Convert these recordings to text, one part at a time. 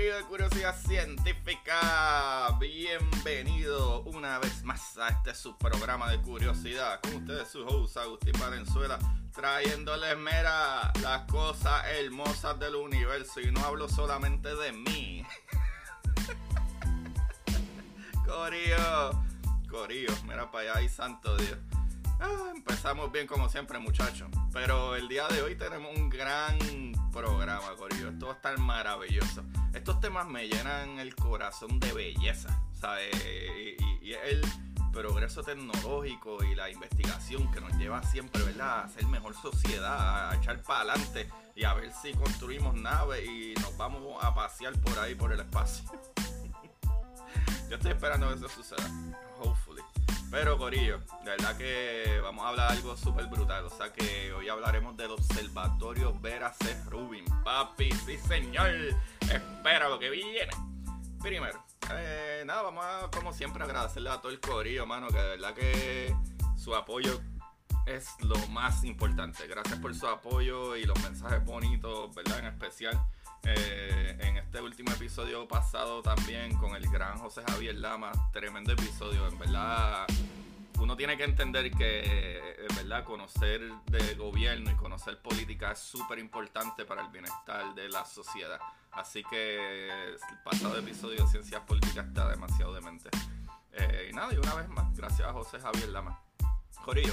De Curiosidad Científica. Bienvenido una vez más a este su programa de curiosidad. Con ustedes, su host Agustín Valenzuela, trayéndoles, mera, las cosas hermosas del universo. Y no hablo solamente de mí. Corillo, Corillo, mira para allá, ay santo Dios. Ah, empezamos bien como siempre, muchachos. Pero el día de hoy tenemos un gran programa, Corillo. Esto va a estar maravilloso. Estos temas me llenan el corazón de belleza, ¿sabes? Y, y- el progreso tecnológico y la investigación que nos lleva siempre, ¿verdad? A ser mejor sociedad, a echar para adelante y a ver si construimos naves y nos vamos a pasear por ahí, por el espacio. Yo estoy esperando que eso suceda. Pero Corillo, de verdad que vamos a hablar algo súper brutal. O sea que hoy hablaremos del Observatorio Vera C. Rubin. Papi, sí señor. Espera lo que viene. Primero, eh, nada, vamos a como siempre agradecerle a todo el Corillo, mano, que de verdad que su apoyo es lo más importante. Gracias por su apoyo y los mensajes bonitos, ¿verdad? En especial eh, en este último episodio pasado también con el gran José Javier Lama. Tremendo episodio, en verdad. Uno tiene que entender que, eh, en verdad, conocer de gobierno y conocer política es súper importante para el bienestar de la sociedad. Así que el pasado episodio de Ciencias Políticas está demasiado demente. Eh, y nada, y una vez más, gracias a José Javier Lama. Corillo,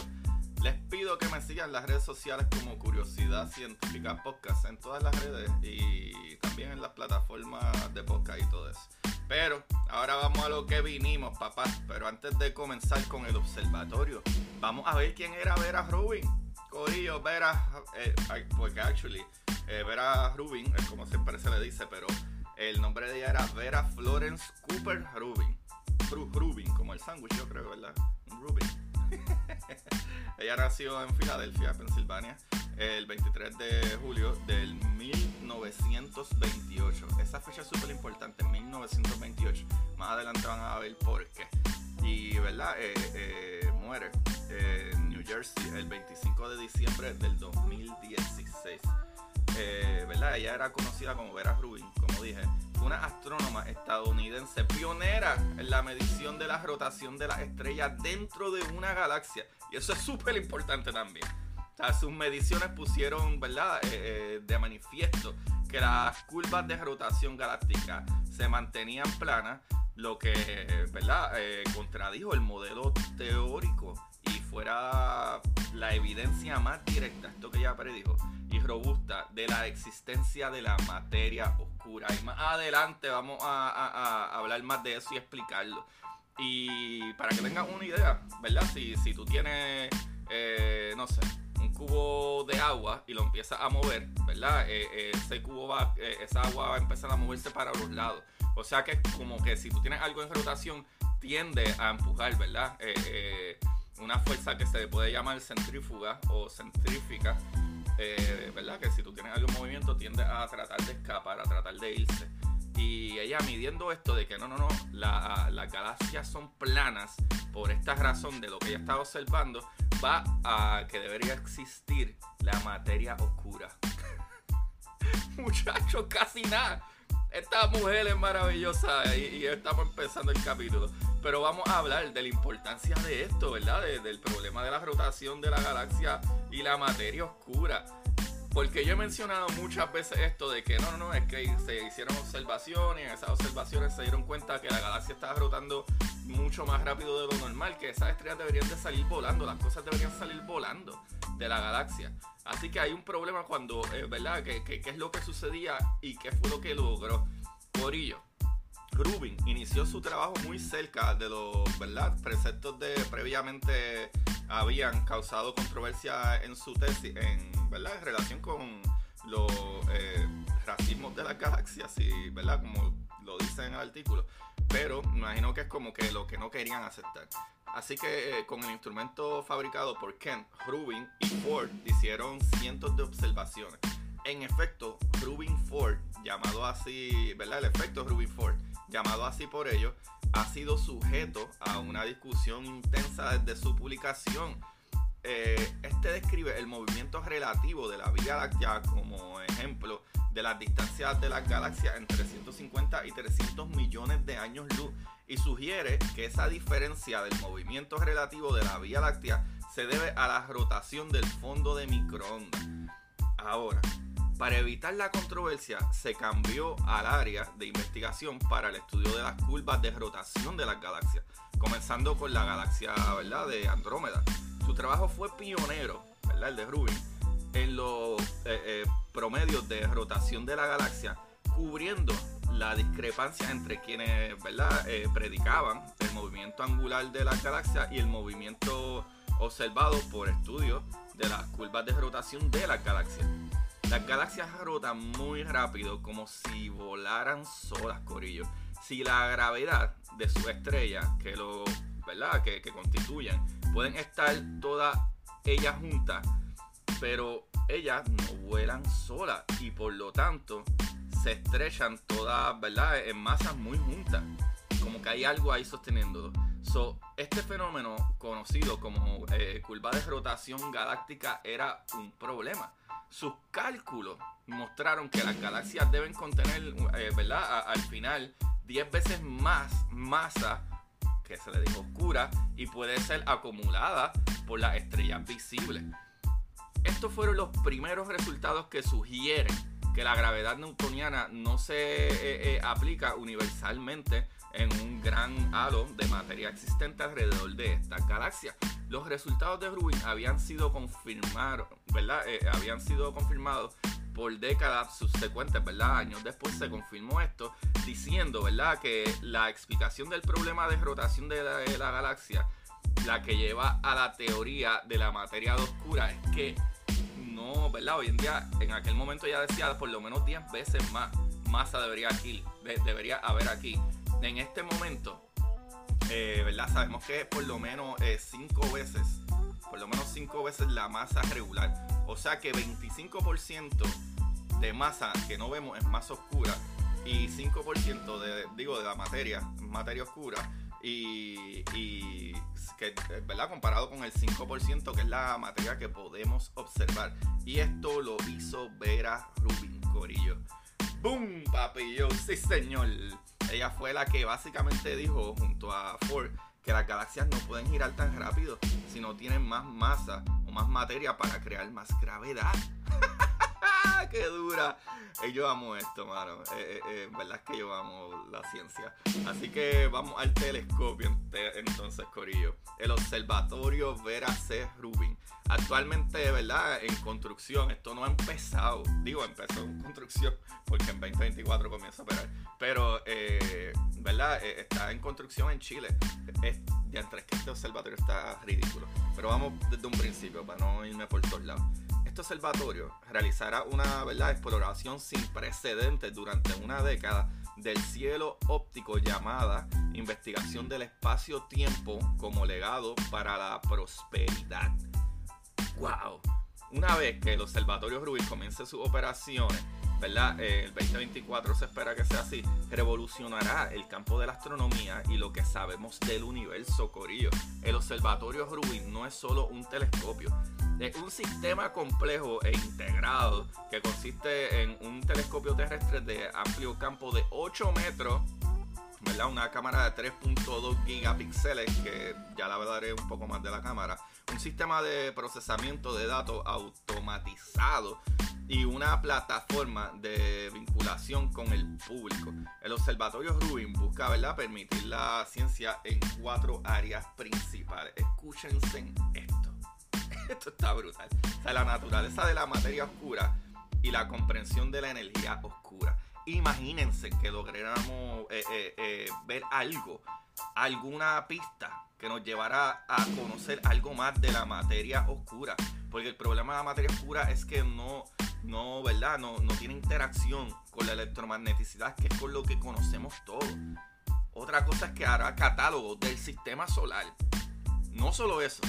les pido que me sigan en las redes sociales como Curiosidad Científica Podcast en todas las redes y también en las plataformas de podcast y todo eso. Pero ahora vamos a lo que vinimos, papá. Pero antes de comenzar con el observatorio, vamos a ver quién era Vera Rubin. Corillo, Vera, eh, porque actually, eh, Vera Rubin, como siempre se le dice, pero el nombre de ella era Vera Florence Cooper Rubin. Ru- Rubin, como el sándwich, yo creo, ¿verdad? Rubin. Ella nació en Filadelfia, Pensilvania, el 23 de julio del 1928. Esa fecha es súper importante, 1928. Más adelante van a ver por qué. Y, ¿verdad? Eh, eh, muere en New Jersey el 25 de diciembre del 2016. Eh, ¿verdad? Ella era conocida como Vera Rubin, como dije. Una astrónoma estadounidense pionera en la medición de la rotación de las estrellas dentro de una galaxia. Y eso es súper importante también. Sus mediciones pusieron, ¿verdad?, Eh, eh, de manifiesto que las curvas de rotación galáctica se mantenían planas, lo que, ¿verdad?, contradijo el modelo teórico y fuera la evidencia más directa, esto que ella predijo, robusta de la existencia de la materia oscura. Y más adelante vamos a, hablar más de eso y explicarlo. Y para que tengan una idea, ¿verdad? Si, si tú tienes, eh, no sé, un cubo de agua y lo empiezas a mover, ¿verdad? Eh, eh, ese cubo va, esa agua va a empezar a moverse para los lados. O sea que como que si tú tienes algo en rotación, tiende a empujar, ¿verdad? Una fuerza que se puede llamar centrífuga o centrífica, eh, ¿verdad? Que si tú tienes algo en movimiento, tiende a tratar de escapar, a tratar de irse. Y ella midiendo esto de que no, no, no, la- las galaxias son planas, por esta razón de lo que ella estaba observando, va a que debería existir la materia oscura. Muchachos, casi nada. Esta mujer es maravillosa y estamos empezando el capítulo. Pero vamos a hablar de la importancia de esto, ¿verdad? De- del problema de la rotación de la galaxia y la materia oscura. Porque yo he mencionado muchas veces esto de que no, no, no, es que se hicieron observaciones y en esas observaciones se dieron cuenta que la galaxia estaba rotando mucho más rápido de lo normal, que esas estrellas deberían de salir volando, las cosas deberían salir volando de la galaxia. Así que hay un problema cuando, eh, ¿verdad? ¿Qué, qué, es lo que sucedía y qué fue lo que logró? Corillo. Rubin inició su trabajo muy cerca de los ¿verdad? preceptos de previamente habían causado controversia en su tesis, en, ¿verdad? en relación con los eh, racismos de las galaxias, y, ¿verdad? como lo dice en el artículo. Pero imagino que es como que lo que no querían aceptar. Así que eh, con el instrumento fabricado por Kent, Rubin y Ford hicieron cientos de observaciones. En efecto, Rubin Ford, llamado así, ¿verdad? El efecto Rubin Ford, llamado así por ellos, ha sido sujeto a una discusión intensa desde su publicación. Eh, este describe el movimiento relativo de la Vía Láctea como ejemplo de las distancias de las galaxias entre 150 y 300 millones de años luz y sugiere que esa diferencia del movimiento relativo de la Vía Láctea se debe a la rotación del fondo de microondas. Ahora, para evitar la controversia, se cambió al área de investigación para el estudio de las curvas de rotación de las galaxias, comenzando con la galaxia ¿verdad? de Andrómeda. Su trabajo fue pionero, ¿verdad? el de Rubin, en los eh, eh, promedios de rotación de la galaxia, cubriendo la discrepancia entre quienes ¿verdad? Eh, predicaban el movimiento angular de la galaxia y el movimiento observado por estudios de las curvas de rotación de la galaxia. Las galaxias rotan muy rápido, como si volaran solas, corillo. Si la gravedad de su estrella, que lo, ¿verdad? Que, que constituyen, pueden estar todas ellas juntas, pero ellas no vuelan solas y por lo tanto se estrechan todas, ¿verdad? En masas muy juntas. Como que hay algo ahí sosteniéndolo. So, este fenómeno conocido como eh, curva de rotación galáctica era un problema sus cálculos mostraron que las galaxias deben contener, eh, ¿verdad? al final, 10 veces más masa que se le dijo oscura y puede ser acumulada por las estrellas visibles. Estos fueron los primeros resultados que sugieren que la gravedad newtoniana no se eh, eh, aplica universalmente en un gran halo de materia existente alrededor de esta galaxia. Los resultados de Rubin habían sido confirmados, ¿verdad? Eh, habían sido confirmados por décadas subsecuentes, ¿verdad? Años después se confirmó esto, diciendo, ¿verdad? Que la explicación del problema de rotación de la, galaxia, la que lleva a la teoría de la materia oscura, es que no, ¿verdad? Hoy en día, en aquel momento ya decía por lo menos 10 veces más masa debería, aquí, debería haber aquí en este momento, eh, ¿verdad? Sabemos que por lo menos 5 eh, veces, por lo menos 5 veces la masa regular. O sea que 25% de masa que no vemos es más oscura y 5% de, digo, de la materia, materia oscura. Y, que, ¿verdad? Comparado con el 5% que es la materia que podemos observar. Y esto lo hizo Vera Rubin, Corillo. ¡Boom, papi! sí señor. Ella fue la que básicamente dijo junto a Ford que las galaxias no pueden girar tan rápido si no tienen más masa o más materia para crear más gravedad. ¡Qué dura! Eh, yo amo esto, mano. Eh, eh, verdad es que yo amo la ciencia. Así que vamos al telescopio entonces, Corillo. El Observatorio Vera C. Rubin. Actualmente, ¿verdad? En construcción. Esto no ha empezado. Digo, empezó en construcción porque en 2024 comienza a operar. Pero, ¿verdad? está en construcción en Chile. Es, ya entre que este observatorio está ridículo. Pero vamos desde un principio para no irme por todos lados este observatorio realizará una ¿verdad? exploración sin precedentes durante una década del cielo óptico llamada investigación del espacio-tiempo como legado para la prosperidad. ¡Wow! Una vez que el Observatorio Rubin comience sus operaciones, ¿verdad? Eh, el 2024 se espera que sea así, revolucionará el campo de la astronomía y lo que sabemos del universo, Corillo. El Observatorio Rubin no es solo un telescopio, es un sistema complejo e integrado que consiste en un telescopio terrestre de amplio campo de 8 metros ¿verdad? Una cámara de 3.2 gigapíxeles, que ya la hablaré un poco más de la cámara. Un sistema de procesamiento de datos automatizado y una plataforma de vinculación con el público. El Observatorio Rubin busca ¿verdad? permitir la ciencia en cuatro áreas principales. Escúchense esto. Esto está brutal. O sea, la naturaleza de la materia oscura y la comprensión de la energía oscura. Imagínense que lográramos eh, eh, eh, ver algo, alguna pista que nos llevara a conocer algo más de la materia oscura. Porque el problema de la materia oscura es que no, no, ¿verdad? No, no tiene interacción con la electromagneticidad, que es con lo que conocemos todo. Otra cosa es que hará catálogo del sistema solar. No solo eso,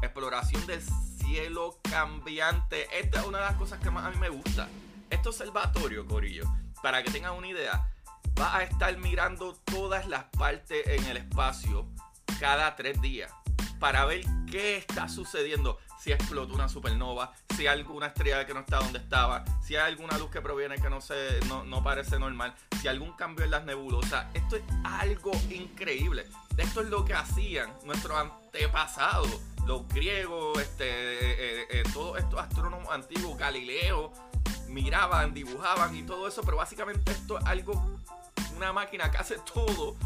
exploración del cielo cambiante. Esta es una de las cosas que más a mí me gusta. Este observatorio, Corillo, para que tengan una idea, va a estar mirando todas las partes en el espacio cada tres días para ver qué está sucediendo. Si explotó una supernova, si hay alguna estrella que no está donde estaba, si hay alguna luz que proviene que no, se, no, no parece normal, si algún cambio en las nebulosas. Esto es algo increíble. Esto es lo que hacían nuestros antepasados, los griegos, este, eh, eh, todos estos astrónomos antiguos, Galileo, miraban, dibujaban y todo eso, pero básicamente esto es algo, una máquina que hace todo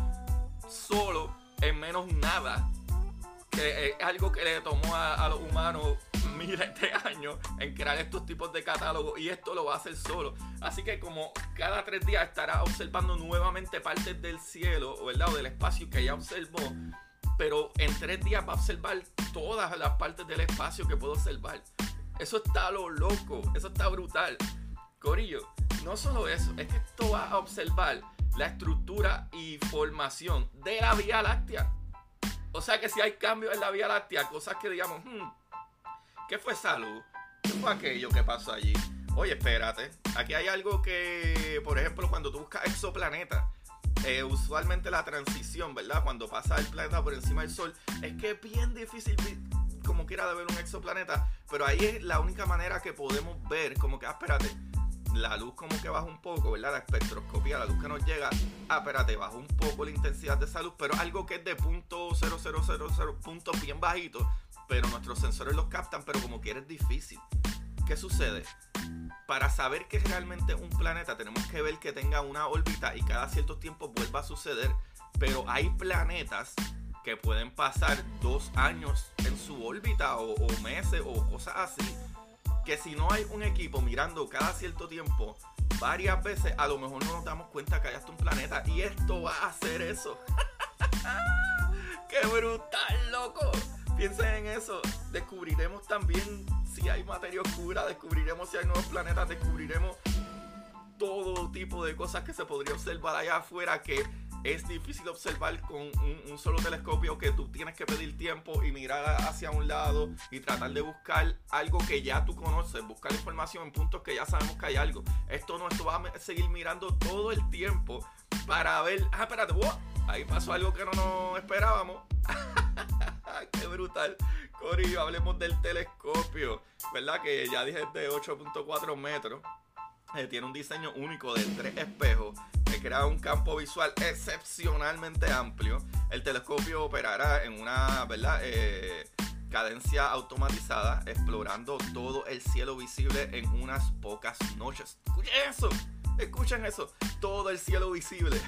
solo en menos nada. Que es algo que le tomó a, los humanos miles de años en crear estos tipos de catálogos y esto lo va a hacer solo. Así que como cada tres días estará observando nuevamente partes del cielo, ¿verdad? O del espacio que ya observó, pero en tres días va a observar todas las partes del espacio que puedo observar. Eso está lo loco, eso está brutal. Corillo, no solo eso, es que esto va a observar la estructura y formación de la Vía Láctea. O sea que si hay cambios en la Vía Láctea, cosas que digamos, hmm, ¿qué fue salud? ¿Qué fue aquello que pasó allí? Oye, espérate, aquí hay algo que, por ejemplo, cuando tú buscas exoplanetas, eh, usualmente la transición, ¿verdad? Cuando pasa el planeta por encima del Sol, es que es bien difícil como quiera de ver un exoplaneta, pero ahí es la única manera que podemos ver, como que, ah, espérate, la luz como que baja un poco, ¿verdad? La espectroscopía, la luz que nos llega, ah, espérate, baja un poco la intensidad de esa luz, pero algo que es de punto .0000, puntos bien bajitos, pero nuestros sensores los captan, pero como que es difícil. ¿Qué sucede? Para saber que es realmente un planeta tenemos que ver que tenga una órbita y cada cierto tiempo vuelva a suceder, pero hay planetas que pueden pasar dos años en su órbita o, meses o cosas así que si no hay un equipo mirando cada cierto tiempo, varias veces, a lo mejor no nos damos cuenta que hay hasta un planeta. Y esto va a hacer eso. ¡Qué brutal, loco! Piensen en eso. Descubriremos también si hay materia oscura, descubriremos si hay nuevos planetas, descubriremos todo tipo de cosas que se podría observar allá afuera que es difícil observar con un, solo telescopio que tú tienes que pedir tiempo y mirar hacia un lado y tratar de buscar algo que ya tú conoces, buscar información en puntos que ya sabemos que hay algo. Esto no, esto va a seguir mirando todo el tiempo para ver, ah, espérate, ahí pasó algo que no nos esperábamos. Qué brutal. Cori, hablemos del telescopio, ¿verdad? Que ya dije de 8.4 metros. Eh, tiene un diseño único de tres espejos que crea un campo visual excepcionalmente amplio. El telescopio operará en una ¿verdad? Eh, cadencia automatizada, explorando todo el cielo visible en unas pocas noches. Escuchen eso, escuchen eso, todo el cielo visible.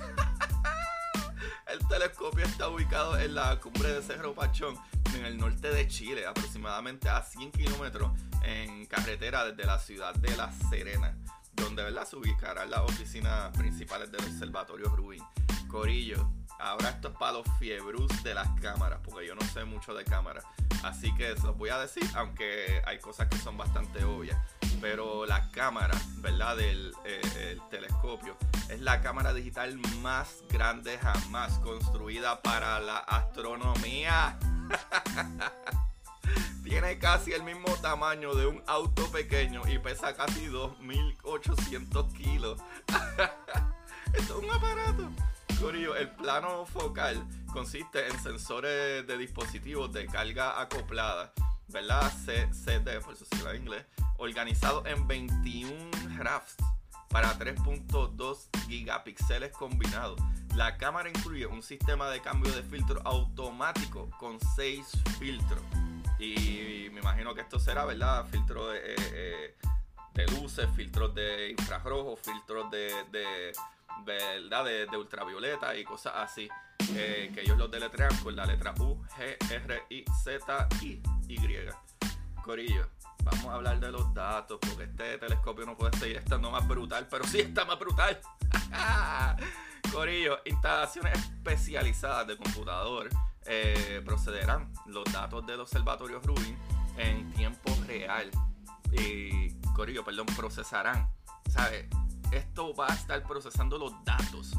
el telescopio está ubicado en la cumbre de Cerro Pachón, en el norte de Chile, aproximadamente a 100 kilómetros en carretera desde la ciudad de La Serena donde ¿verdad? se ubicarán las oficinas principales del Observatorio Rubin. Corillo, ahora esto es para los fiebrus de las cámaras, porque yo no sé mucho de cámaras. Así que se los voy a decir, aunque hay cosas que son bastante obvias. Pero la cámara, ¿verdad? Del eh, telescopio es la cámara digital más grande jamás construida para la astronomía. tiene casi el mismo tamaño de un auto pequeño y pesa casi 2.800 kilos. Esto es un aparato. Corillo, el plano focal consiste en sensores de dispositivos de carga acoplada, ¿verdad? CD, por eso se en inglés, organizado en 21 rafts para 3.2 gigapíxeles combinados. La cámara incluye un sistema de cambio de filtro automático con seis filtros. Y me imagino que esto será, ¿verdad? Filtros de, eh, de luces, filtros de infrarrojo, filtros de, de ¿verdad? De, ultravioleta y cosas así. Eh, que ellos los deletrean con la letra U, G, R, I, Z, I, Y. Corillo, vamos a hablar de los datos, porque este telescopio no puede seguir estando más brutal, pero sí está más brutal. Corillo, instalaciones especializadas de computador eh, procederán los datos del observatorio Rubin en tiempo real. Y, Corillo, perdón, procesarán. ¿Sabes? Esto va a estar procesando los datos.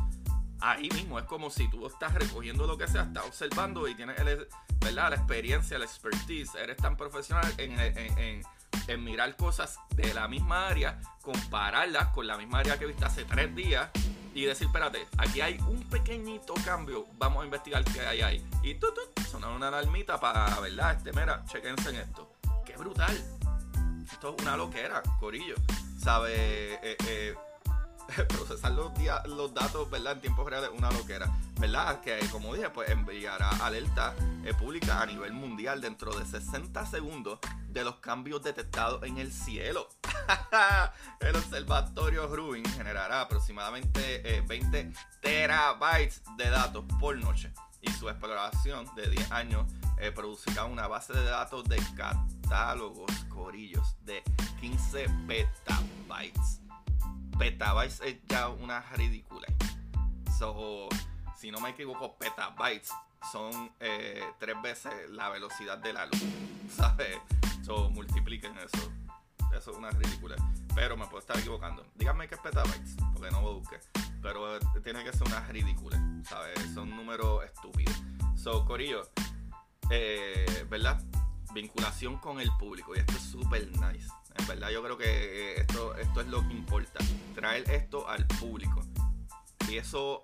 Ahí mismo es como si tú estás recogiendo lo que sea, estás observando y tienes la experiencia, la expertise, eres tan profesional en, en mirar cosas de la misma área, compararlas con la misma área que viste hace tres días y decir, espérate, aquí hay un pequeñito cambio, vamos a investigar qué hay ahí. Y tú, sonar una alarmita para, ¿verdad? Este, mira, chequense en esto. ¡Qué brutal! Esto es una loquera, corillo. ¿Sabe? Eh, eh, procesar los, los datos ¿verdad? en tiempo real es una loquera. ¿Verdad? Que como dije, pues enviará alerta eh, pública a nivel mundial dentro de 60 segundos de los cambios detectados en el cielo. el observatorio Rubin generará aproximadamente 20 eh, terabytes de datos por noche y su exploración de 10 años eh, producirá una base de datos de catálogos corillos de 15 petabytes petabytes es ya una ridícula. So, si no me equivoco, petabytes son eh, tres veces la velocidad de la luz. ¿Sabes? So, multipliquen eso. Eso es una ridícula. Pero me puedo estar equivocando. Díganme qué es petabytes, porque no lo busque. Pero tiene que ser una ridícula. ¿Sabes? Son números estúpidos. So, Corillo, eh, ¿verdad? Vinculación con el público. Y esto es súper nice. En verdad yo creo que esto, esto es lo que importa, traer esto al público. Y eso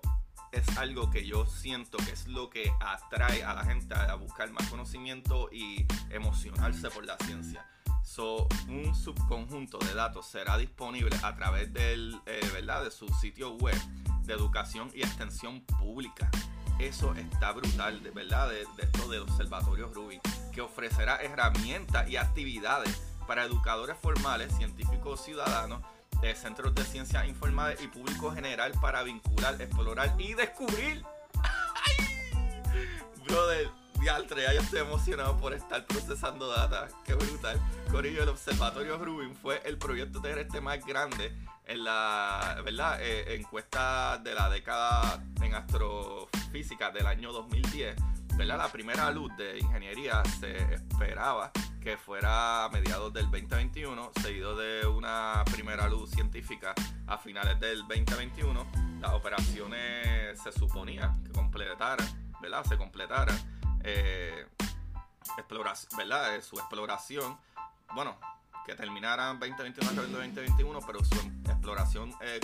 es algo que yo siento que es lo que atrae a la gente a buscar más conocimiento y emocionarse por la ciencia. So, un subconjunto de datos será disponible a través del, eh, ¿verdad? de su sitio web de educación y extensión pública. Eso está brutal, de verdad, de, esto del Observatorio Rubin, que ofrecerá herramientas y actividades para educadores formales, científicos ciudadanos, de centros de ciencias informales y público general para vincular, explorar y descubrir. Brother, dialtre, ya yo estoy emocionado por estar procesando data. Qué brutal. Corillo, el Observatorio Rubin fue el proyecto terrestre más grande en la ¿verdad? Eh, encuesta de la década en astrofísica del año 2010 ¿verdad? La primera luz de ingeniería se esperaba que fuera a mediados del 2021, seguido de una primera luz científica a finales del 2021. Las operaciones se suponía que completaran, ¿verdad? Se completaran. Eh, ¿verdad? Eh, su exploración, bueno, que terminaran 2021 a del 2021, pero su exploración eh,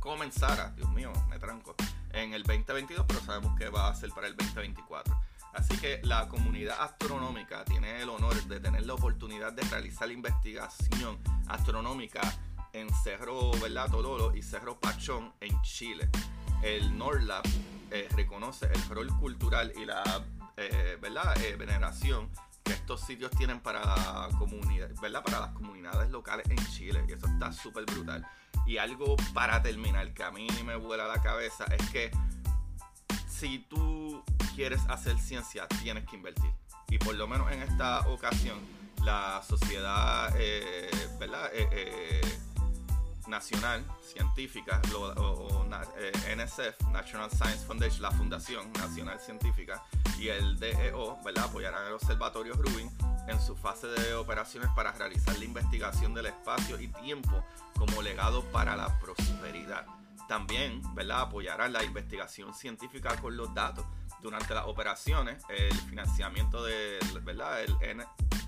comenzara, Dios mío, me tranco, en el 2022, pero sabemos que va a ser para el 2024. Así que la comunidad astronómica tiene el honor de tener la oportunidad de realizar investigación astronómica en Cerro ¿verdad? Tololo y Cerro Pachón en Chile. El NORLAB eh, reconoce el rol cultural y la eh, ¿verdad? Eh, veneración que estos sitios tienen para la ¿verdad? Para las comunidades locales en Chile. Y eso está súper brutal. Y algo para terminar que a mí me vuela la cabeza es que si tú quieres hacer ciencia, tienes que invertir. Y por lo menos en esta ocasión, la sociedad, eh, ¿verdad? Eh, eh, nacional científica, o, NSF, National Science Foundation, la Fundación Nacional Científica, y el DEO, ¿verdad? Apoyarán el Observatorio Rubin en su fase de operaciones para realizar la investigación del espacio y tiempo como legado para la prosperidad. También, ¿verdad? Apoyarán la investigación científica con los datos. Durante las operaciones, el financiamiento de, ¿verdad? El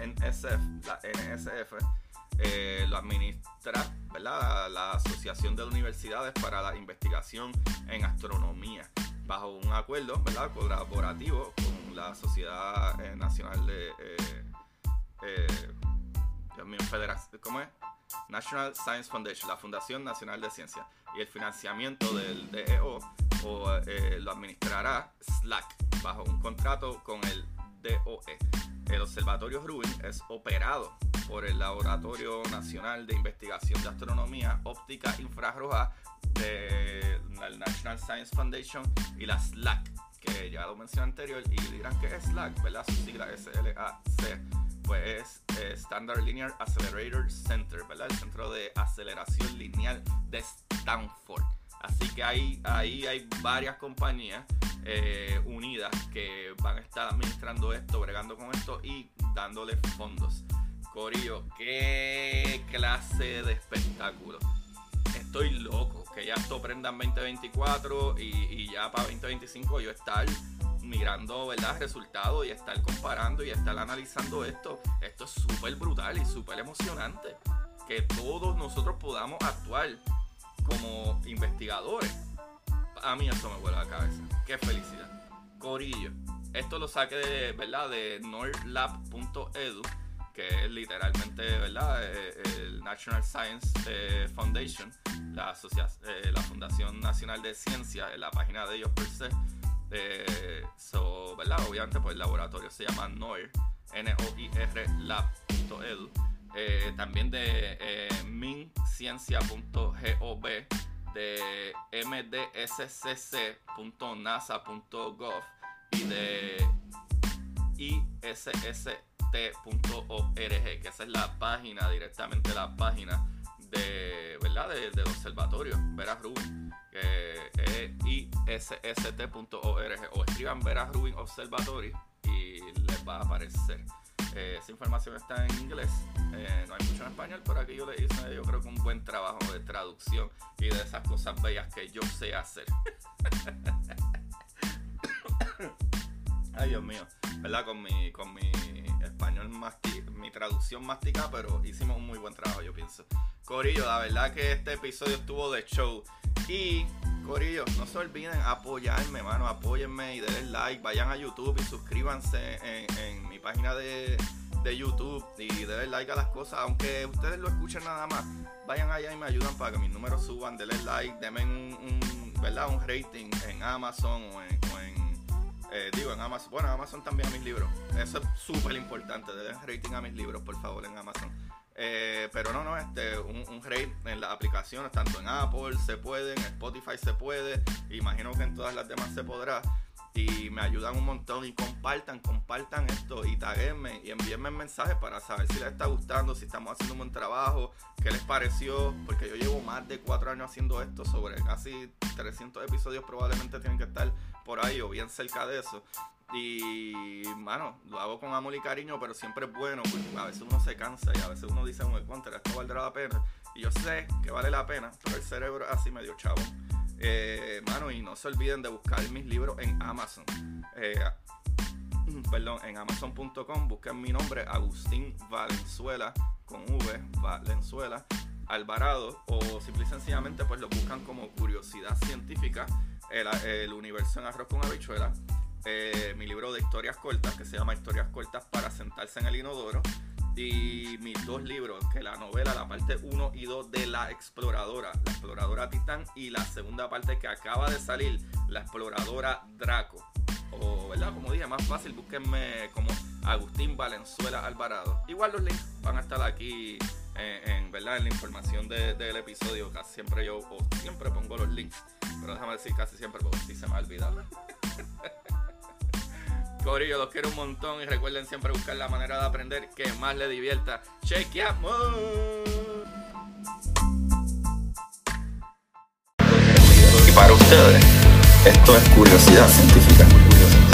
NSF, la NSF, eh, lo administra. La Asociación de Universidades para la Investigación en Astronomía, bajo un acuerdo ¿verdad? colaborativo con la Sociedad eh, Nacional de... Eh, eh Federación, ¿cómo es? National Science Foundation, la Fundación Nacional de Ciencia, y el financiamiento del DEO o eh, lo administrará Slack bajo un contrato con el DOE. El Observatorio Rubin es operado por el Laboratorio Nacional de Investigación de Astronomía Óptica Infrarroja de la National Science Foundation y la SLAC, que ya lo mencioné anterior, y dirán que es SLAC, ¿verdad? Su sigla S-L-A-C, pues es eh, Standard Linear Accelerator Center, ¿verdad? El centro de aceleración lineal de Stanford. Así que ahí, ahí hay varias compañías eh, unidas que van a estar administrando esto, bregando con esto y dándole fondos. Corillo, qué clase de espectáculo. Estoy loco, que ya esto prendan 2024 y, y ya para 2025 yo estar mirando ¿verdad? resultados y estar comparando y estar analizando esto. Esto es súper brutal y súper emocionante. Que todos nosotros podamos actuar como investigadores. A mí eso me vuela la cabeza. Qué felicidad. Corillo. Esto lo saqué de, ¿verdad? de nordlab.edu, que es literalmente ¿verdad? Eh, el National Science eh, Foundation, la, eh, la Fundación Nacional de Ciencia, en la página de ellos per se. so, ¿verdad? Obviamente, pues el laboratorio se llama NOIR, N-O-I-R lab.edu. también de eh, minciencia.gov de mdscc.nasa.gov y de isst.org, que esa es la página, directamente la página de, ¿verdad? De, del observatorio, Veras Rubin, que es isst.org, o escriban Veras Rubin Observatory y les va a aparecer. Eh, esa información está en inglés, eh, no hay mucho en español, pero aquí yo le hice yo creo que un buen trabajo de traducción y de esas cosas bellas que yo sé hacer. Ay Dios mío, ¿verdad? Con mi, con mi español mi traducción mastica, pero hicimos un muy buen trabajo, yo pienso. Corillo, la verdad que este episodio estuvo de show. Y Corillo, no se olviden apoyarme, mano. Apóyenme y denle like. Vayan a YouTube y suscríbanse en, mi página de, YouTube y denle like a las cosas. Aunque ustedes lo escuchen nada más, vayan allá y me ayudan para que mis números suban. Denle like, denme un, ¿verdad? un rating en Amazon o en, eh, digo, en Amazon. Bueno, en Amazon también a mis libros. Eso es súper importante. Denle rating a mis libros, por favor, en Amazon. Eh, pero no, no, este, un, rate en las aplicaciones, tanto en Apple se puede, en Spotify se puede, imagino que en todas las demás se podrá. Y me ayudan un montón y compartan, compartan esto y taguenme y envíenme mensajes para saber si les está gustando, si estamos haciendo un buen trabajo, qué les pareció, porque yo llevo más de cuatro años haciendo esto, sobre casi 300 episodios probablemente tienen que estar por ahí o bien cerca de eso. Y, mano, lo hago con amor y cariño, pero siempre es bueno, porque a veces uno se cansa y a veces uno dice, bueno, contra, esto valdrá la pena. Y yo sé que vale la pena, pero el cerebro así medio chavo. Eh, mano, y no se olviden de buscar mis libros en Amazon. Eh, perdón, en amazon.com busquen mi nombre, Agustín Valenzuela, con V, Valenzuela, Alvarado, o simple y sencillamente pues lo buscan como curiosidad científica, el, el universo en arroz con habichuela eh, mi libro de historias cortas, que se llama Historias cortas para sentarse en el inodoro. Y mis dos libros, que la novela, la parte 1 y 2 de La Exploradora, La Exploradora Titán, y la segunda parte que acaba de salir, La Exploradora Draco. O, ¿verdad? Como dije, más fácil, búsquenme como Agustín Valenzuela Alvarado. Igual los links van a estar aquí en, ¿verdad? en la información del episodio. Casi siempre yo, o siempre pongo los links. Pero déjame decir casi siempre porque si se me ha olvidado. Corillo, los quiero un montón y recuerden siempre buscar la manera de aprender que más les divierta. out Y para ustedes, esto es curiosidad científica. Curiosidad.